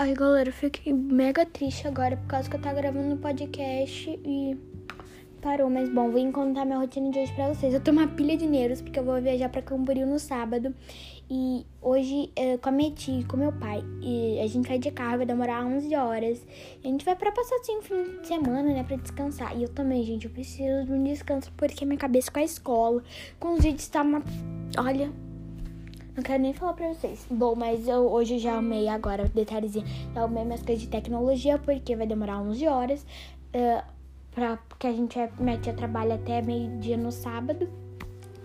Ai, galera, eu fiquei mega triste agora por causa que eu tava gravando um podcast e parou. Mas bom, vou contar minha rotina de hoje pra vocês. Eu tô uma pilha de nervos porque eu vou viajar pra Camboriú no sábado. E hoje, é, com a minha tia com meu pai, e a gente vai de carro, vai demorar 11 horas. E a gente vai pra passar assim um fim de semana, né, pra descansar. E eu também, gente, eu preciso de um descanso porque minha cabeça com a escola, com os vídeos tá uma. Olha, não quero nem falar pra vocês. Bom, mas eu hoje já amei agora, detalhezinho. Já amei minhas coisas de tecnologia, porque vai demorar 11 horas. Uh, pra, porque a gente vai, minha tia trabalha até meio-dia no sábado.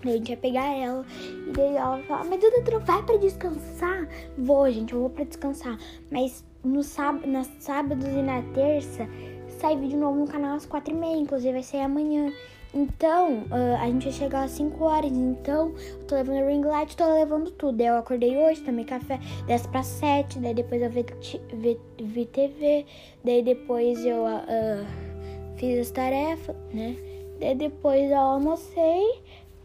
Daí a gente vai pegar ela. E daí ela vai falar, mas Duda, tu não vai pra descansar? Vou, gente, eu vou pra descansar. Mas no sábado, nas sábados e na terça, sai vídeo novo no canal às quatro e meia. Inclusive vai sair amanhã. Então, uh, a gente vai chegar às 5 horas. Então, eu tô levando ring light, tô levando tudo. Eu acordei hoje, tomei café 10 para 7. Daí depois eu vi, vi, vi TV. Daí depois eu uh, fiz as tarefas, né? Daí depois eu almocei.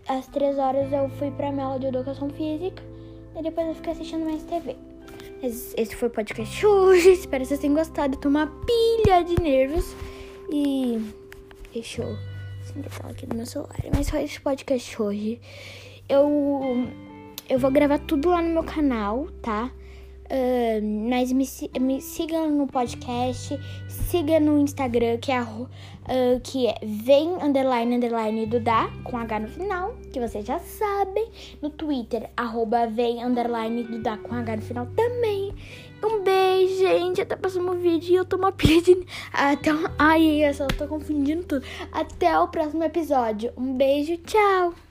Às 3 horas eu fui pra minha aula de educação física. Daí depois eu fiquei assistindo mais TV. Esse foi o podcast hoje. Espero que vocês tenham gostado. Tô uma pilha de nervos. E assim que tela aqui no meu celular. Mas só esse podcast hoje. Eu, eu vou gravar tudo lá no meu canal, tá? Uh, mas me, me siga no podcast, siga no Instagram, que é, uh, que é vem underline underline Dudá, com H no final, que vocês já sabem. No Twitter, arroba vem underline Dudá, com H no final também. Um beijo, gente. Até o próximo vídeo. E eu tô uma pilha de. Até. Ai, eu só tô confundindo tudo. Até o próximo episódio. Um beijo, tchau.